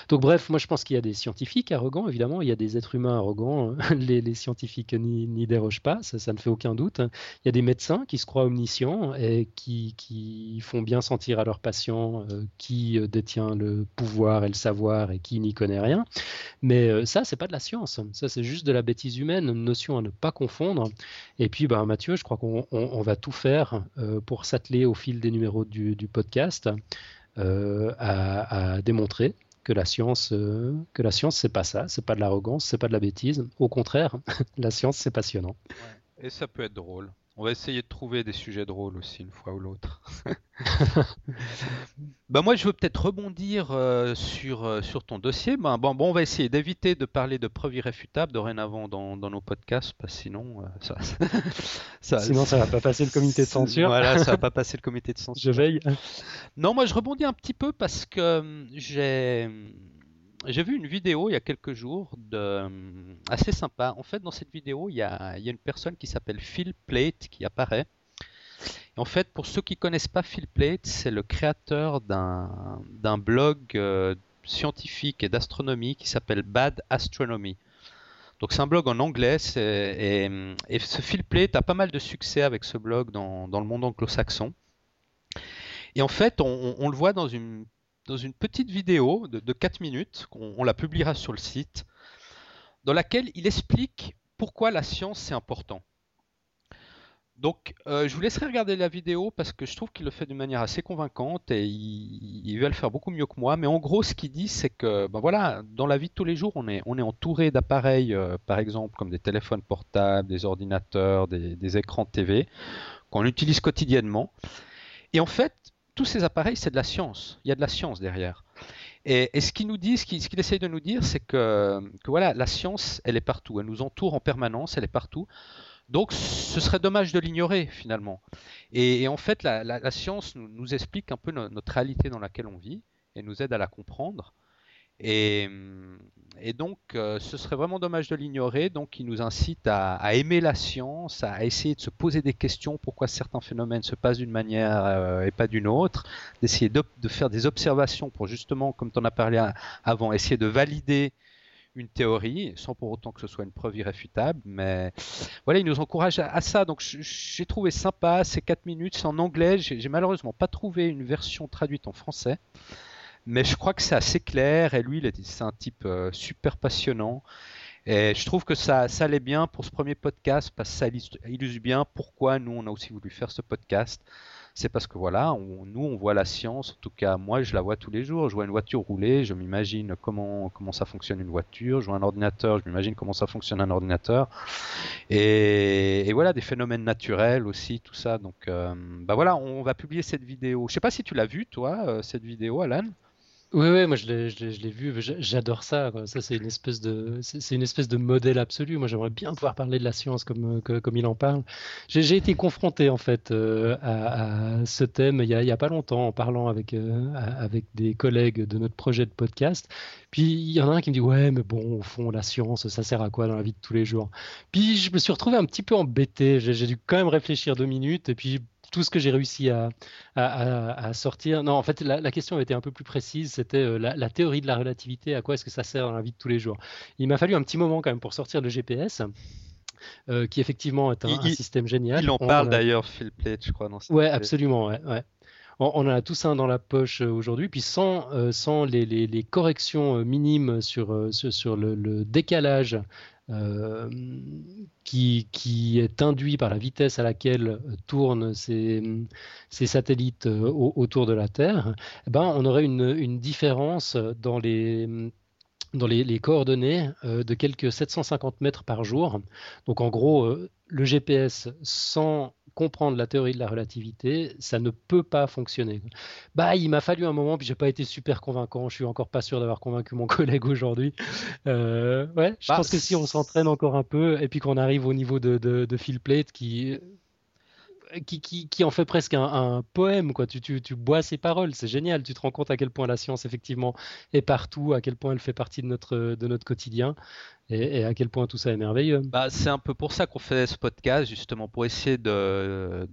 Donc bref, moi je pense qu'il y a des scientifiques arrogants, évidemment, il y a des êtres humains arrogants. <laughs> Les, scientifiques n'y dérogent pas, ça, ne fait aucun doute. Il y a des médecins qui se croient omniscients et qui, qui font bien sentir à leurs patients euh, qui euh, détient le pouvoir et le savoir et qui n'y connaît rien. Mais euh, ça, c'est pas de la science. Ça, c'est juste de la bêtise humaine, une notion à ne pas confondre. Et puis, ben, Mathieu, je crois qu'on va tout faire euh, pour s'atteler au fil des numéros du, podcast euh, à, démontrer que la science, euh, que la science, c'est pas ça, c'est pas de l'arrogance, c'est pas de la bêtise. Au contraire, <laughs> la science, c'est passionnant. Et ça peut être drôle. On va essayer de trouver des sujets drôles aussi une fois ou l'autre. <laughs> bah moi je veux peut-être rebondir euh, sur, euh, sur ton dossier. Bah, bon, bon, on va essayer d'éviter de parler de preuves irréfutables dorénavant dans, dans nos podcasts, parce que sinon euh, ça, ça, <laughs> sinon ça va pas passer le comité de censure. Voilà, ça va <laughs> pas passer le comité de censure. Je veille. Non, moi je rebondis un petit peu parce que j'ai j'ai vu une vidéo il y a quelques jours euh, assez sympa. En fait, dans cette vidéo, il y a, une personne qui s'appelle Phil Plate qui apparaît. en fait, pour ceux qui connaissent pas Phil Plait, c'est le créateur d'un blog euh, scientifique et d'astronomie qui s'appelle Bad Astronomy. Donc c'est un blog en anglais et, ce Phil Plait a pas mal de succès avec ce blog dans, le monde anglo-saxon. Et en fait, on, le voit dans une, dans une petite vidéo de, de 4 minutes, on, la publiera sur le site, dans laquelle il explique pourquoi la science c'est important. Donc, euh, je vous laisserai regarder la vidéo parce que je trouve qu'il le fait d'une manière assez convaincante et il, va le faire beaucoup mieux que moi. Mais en gros, ce qu'il dit, c'est que, ben voilà, dans la vie de tous les jours, on est, on est entouré d'appareils, euh, par exemple, comme des téléphones portables, des ordinateurs, des, écrans de TV, qu'on utilise quotidiennement. Et en fait, tous ces appareils, c'est de la science. Il y a de la science derrière. Et, ce qu'il nous ce essaye de nous dire, c'est que, que voilà, la science, elle est partout. Elle nous entoure en permanence, elle est partout. Donc ce serait dommage de l'ignorer finalement. Et, en fait, la, science nous, explique un peu notre réalité dans laquelle on vit et nous aide à la comprendre. Et, donc, euh, ce serait vraiment dommage de l'ignorer. Donc, il nous incite à, aimer la science, à essayer de se poser des questions pourquoi certains phénomènes se passent d'une manière euh, et pas d'une autre, d'essayer de, faire des observations pour justement, comme tu en as parlé avant, essayer de valider une théorie, sans pour autant que ce soit une preuve irréfutable, mais voilà, il nous encourage à, ça. Donc j'ai trouvé sympa ces 4 minutes, c'est en anglais, j'ai malheureusement pas trouvé une version traduite en français, mais je crois que c'est assez clair, et lui, c'est un type euh, super passionnant. Et je trouve que ça, ça allait bien pour ce premier podcast parce que ça illustre bien pourquoi nous on a aussi voulu faire ce podcast. C'est parce que voilà, nous on voit la science, en tout cas moi je la vois tous les jours, je vois une voiture rouler, je m'imagine comment, comment ça fonctionne une voiture, je vois un ordinateur, je m'imagine comment ça fonctionne un ordinateur, et, voilà, des phénomènes naturels aussi, tout ça, donc euh, bah voilà, on va publier cette vidéo. Je sais pas si tu l'as vue toi, euh, cette vidéo Alan oui, oui, moi je l'ai, vu, j'adore ça. Ça, c'est une espèce de, modèle absolu. Moi, j'aimerais bien pouvoir parler de la science comme, comme il en parle. J'ai été confronté en fait euh, à, ce thème il y, a, il y a pas longtemps en parlant avec, euh, avec des collègues de notre projet de podcast. Puis il y en a un qui me dit ouais, mais bon, au fond, la science, ça sert à quoi dans la vie de tous les jours? Puis je me suis retrouvé un petit peu embêté. J'ai dû quand même réfléchir deux minutes et puis tout ce que j'ai réussi à, à, sortir. Non, en fait, la, question avait été un peu plus précise. C'était euh, la, théorie de la relativité. À quoi est-ce que ça sert dans la vie de tous les jours Il m'a fallu un petit moment quand même pour sortir le GPS. Euh, qui effectivement est un, système génial. Il en parle d'ailleurs, Phil Plait, je crois. Dans ouais, absolument. Ouais, ouais. On, a tous un dans la poche euh, aujourd'hui, puis sans, sans les, les, les, corrections minimes sur, sur, sur le, le, décalage euh, qui, est induit par la vitesse à laquelle tournent ces, satellites euh, autour de la Terre, eh ben, on aurait une, différence dans les dans les coordonnées euh, de quelques 750 mètres par jour. Donc en gros, le GPS sans comprendre la théorie de la relativité, ça ne peut pas fonctionner. Bah, il m'a fallu un moment, puis j'ai pas été super convaincant. Je suis encore pas sûr d'avoir convaincu mon <laughs> collègue aujourd'hui. Euh, ouais, je bah, pense que si on s'entraîne encore un peu et puis qu'on arrive au niveau de, de, de Phil Plate qui qui, en fait presque un, poème. Quoi. Tu, bois ses paroles, c'est génial. Tu te rends compte à quel point la science, effectivement, est partout, à quel point elle fait partie de notre, quotidien et, à quel point tout ça est merveilleux. Bah, c'est un peu pour ça qu'on fait ce podcast, justement, pour essayer de,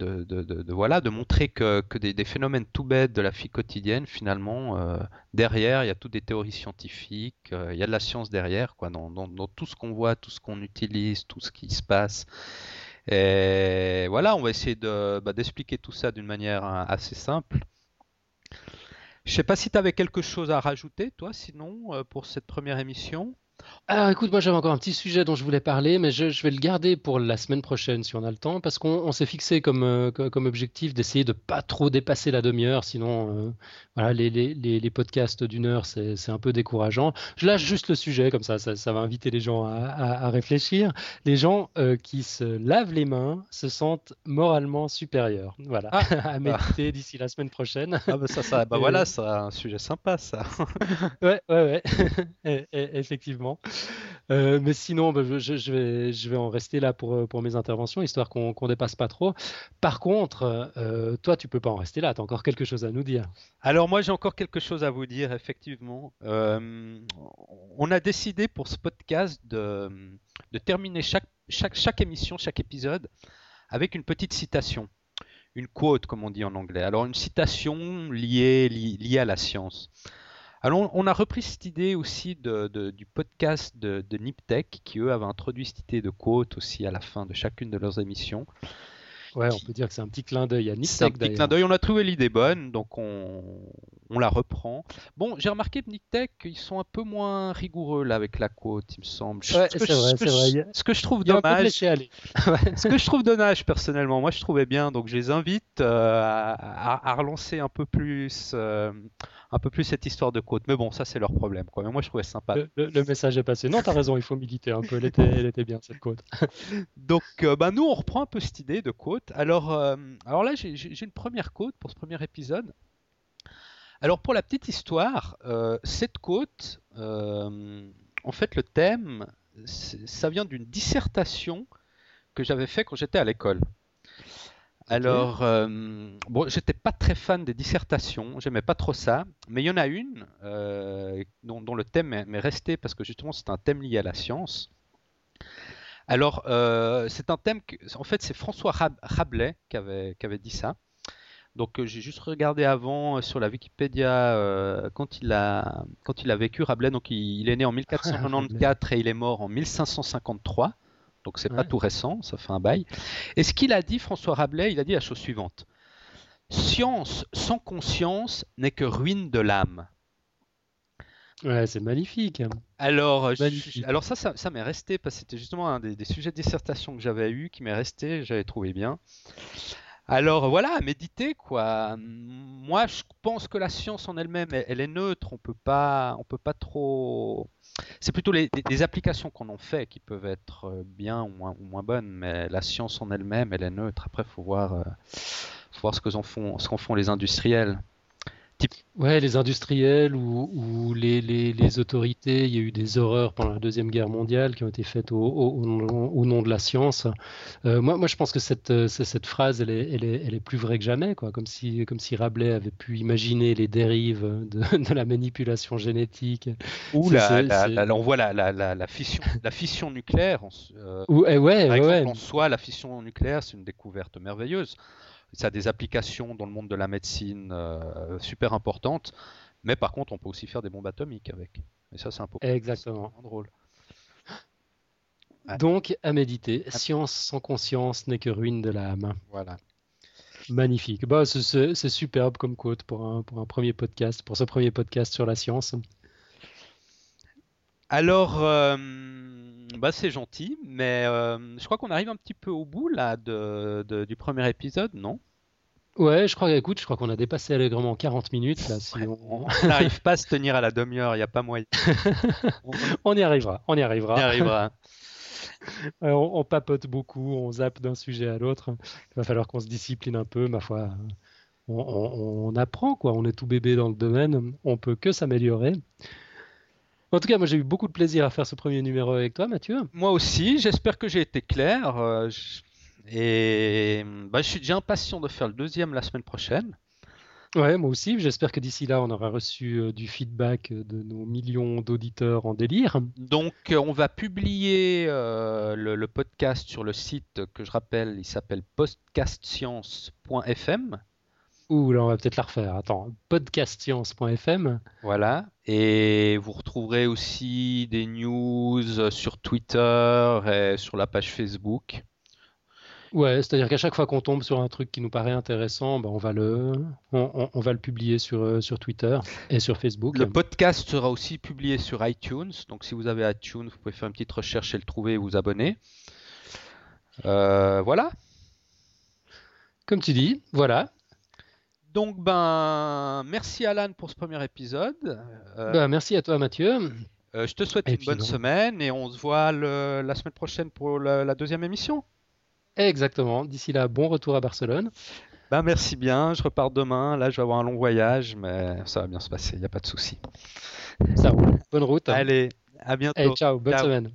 voilà, de montrer que, des, phénomènes tout bêtes de la vie quotidienne, finalement, euh, derrière, il y a toutes des théories scientifiques, euh, il y a de la science derrière, quoi, dans tout ce qu'on voit, tout ce qu'on utilise, tout ce qui se passe. Et voilà, on va essayer bah, d'expliquer tout ça d'une manière hein, assez simple. Je sais pas si tu avais quelque chose à rajouter, toi, sinon, euh, pour cette première émission? Alors écoute, moi j'avais encore un petit sujet dont je voulais parler, mais je, vais le garder pour la semaine prochaine si on a le temps, parce qu'on s'est fixé comme, euh, comme objectif d'essayer de pas trop dépasser la demi-heure, sinon euh, voilà, les, les, les, podcasts d'une heure c'est un peu décourageant. Je lâche juste le sujet, comme ça ça, va inviter les gens à, à, réfléchir. Les gens euh, qui se lavent les mains se sentent moralement supérieurs. Voilà, ah. <laughs> à méditer d'ici la semaine prochaine. Ah bah ça, ça bah voilà, c'est un sujet sympa ça. <laughs> ouais, ouais, ouais, <laughs> effectivement. Euh, mais sinon, bah, je, vais, en rester là pour, euh, mes interventions, histoire qu'on ne dépasse pas trop. Par contre, euh, toi, tu peux pas en rester là, tu as encore quelque chose à nous dire. Alors moi, j'ai encore quelque chose à vous dire, effectivement. on a décidé pour ce podcast de, terminer chaque, émission, chaque épisode, avec une petite citation une quote, comme on dit en anglais. Alors une citation liée à la science. Alors on a repris cette idée aussi du podcast de, de Niptech, qui eux avaient introduit cette idée de quote aussi à la fin de chacune de leurs émissions. Ouais, on peut dire que c'est un petit clin d'œil à C'est un petit clin d'œil. On a trouvé l'idée bonne, donc on, on la reprend. Bon, j'ai remarqué que Nictech, ils sont un peu moins rigoureux là avec la quote, il me semble. Ouais, c'est vrai, c'est vrai. Ce que je trouve dommage. <laughs> <laughs> ce que je trouve dommage personnellement, moi je trouvais bien, donc je les invite euh, à, relancer un peu plus. Euh, un peu plus cette histoire de côte. Mais bon, ça c'est leur problème. Quoi. Mais moi je trouvais sympa. Le, message est passé. Non, t'as raison, il faut militer un peu. Elle était, elle était bien cette côte. <laughs> Donc euh, bah, nous on reprend un peu cette idée de côte. Alors, euh, alors là j'ai une première côte pour ce premier épisode. Alors pour la petite histoire, euh, cette côte, en fait le thème, ça vient d'une dissertation que j'avais fait quand j'étais à l'école. Alors, euh, bon, j'étais pas très fan des dissertations, j'aimais pas trop ça, mais il y en a une euh, dont, le thème m'est resté parce que justement c'est un thème lié à la science. Alors, euh, c'est un thème, que, en fait, c'est François Rabelais qui avait, qui avait dit ça. Donc, j'ai juste regardé avant sur la Wikipédia quand, il a, quand il a vécu Rabelais. Donc, il, il est né en <laughs> 1494 et il est mort en 1553 donc c'est pas tout récent, ça fait un bail. Et ce qu'il a dit, François Rabelais, il a dit la chose suivante Science sans conscience n'est que ruine de l'âme. Ouais, c'est magnifique. Alors, alors ça, ça, m'est resté parce que c'était justement un des, sujets de dissertation que j'avais eu qui m'est resté, j'avais trouvé bien. Alors voilà, méditer quoi. Moi, je pense que la science en elle-même, elle, est neutre. On peut pas, on peut pas trop c'est plutôt les, applications qu'on en fait qui peuvent être euh, bien ou moins, bonnes, mais la science en elle-même, elle est neutre. Après, il faut voir, euh, faut voir ce qu'en ce font les industriels. Ouais, les industriels ou, les, autorités, il y a eu des horreurs pendant la Deuxième Guerre mondiale qui ont été faites au, nom de la science. Euh, moi, moi, je pense que cette, euh, cette phrase, elle est, elle, est, elle est, plus vraie que jamais, quoi. Comme, si, comme si Rabelais avait pu imaginer les dérives de, <laughs> la manipulation génétique. Ou la, on voit la, la, fission, la fission nucléaire. Euh, ouais, ouais, en soi, la fission nucléaire, c'est une découverte merveilleuse ça a des applications dans le monde de la médecine euh, super importantes. Mais par contre, on peut aussi faire des bombes atomiques avec. Et ça, c'est un peu Exactement. drôle. Donc, à méditer. Science sans conscience n'est que ruine de l'âme. Voilà. Magnifique. Bah, c'est superbe comme quote pour un, pour un premier podcast, pour ce premier podcast sur la science. Alors, euh, bah, c'est gentil, mais euh, je crois qu'on arrive un petit peu au bout là de, du premier épisode, non? Ouais, je crois, écoute, je crois qu'on a dépassé allègrement 40 minutes là. on n'arrive pas à se tenir à la demi-heure, il n'y a pas moyen. <laughs> on y arrivera, on y arrivera. On y arrivera. <laughs> on, papote beaucoup, on zappe d'un sujet à l'autre. Il va falloir qu'on se discipline un peu, ma foi. On, on, apprend quoi, on est tout bébé dans le domaine, on peut que s'améliorer. En tout cas, moi j'ai eu beaucoup de plaisir à faire ce premier numéro avec toi, Mathieu. Moi aussi, j'espère que j'ai été clair. Euh, et bah, je suis déjà impatient de faire le deuxième la semaine prochaine. Ouais, moi aussi. J'espère que d'ici là, on aura reçu euh, du feedback de nos millions d'auditeurs en délire. Donc, euh, on va publier le, podcast sur le site que je rappelle, il s'appelle podcastscience.fm. Ouh, là, on va peut-être la refaire. Attends, podcastscience.fm. Voilà. Et vous retrouverez aussi des news sur Twitter et sur la page Facebook. Ouais, c'est-à-dire qu'à chaque fois qu'on tombe sur un truc qui nous paraît intéressant, ben on, va le, on, va le publier sur, euh, sur Twitter et sur Facebook. Le podcast sera aussi publié sur iTunes. Donc si vous avez iTunes, vous pouvez faire une petite recherche et le trouver et vous abonner. Euh, voilà. Comme tu dis, voilà. Donc, ben, merci Alan pour ce premier épisode. Euh, ben, merci à toi Mathieu. Euh, je te souhaite une bonne semaine et on se voit la semaine prochaine pour la, deuxième émission. Exactement. D'ici là, bon retour à Barcelone. Ben, merci bien. Je repars demain. Là, je vais avoir un long voyage, mais ça va bien se passer. Il n'y a pas de souci. Ça roule. Bonne route. Allez, à bientôt. ciao. Bonne semaine.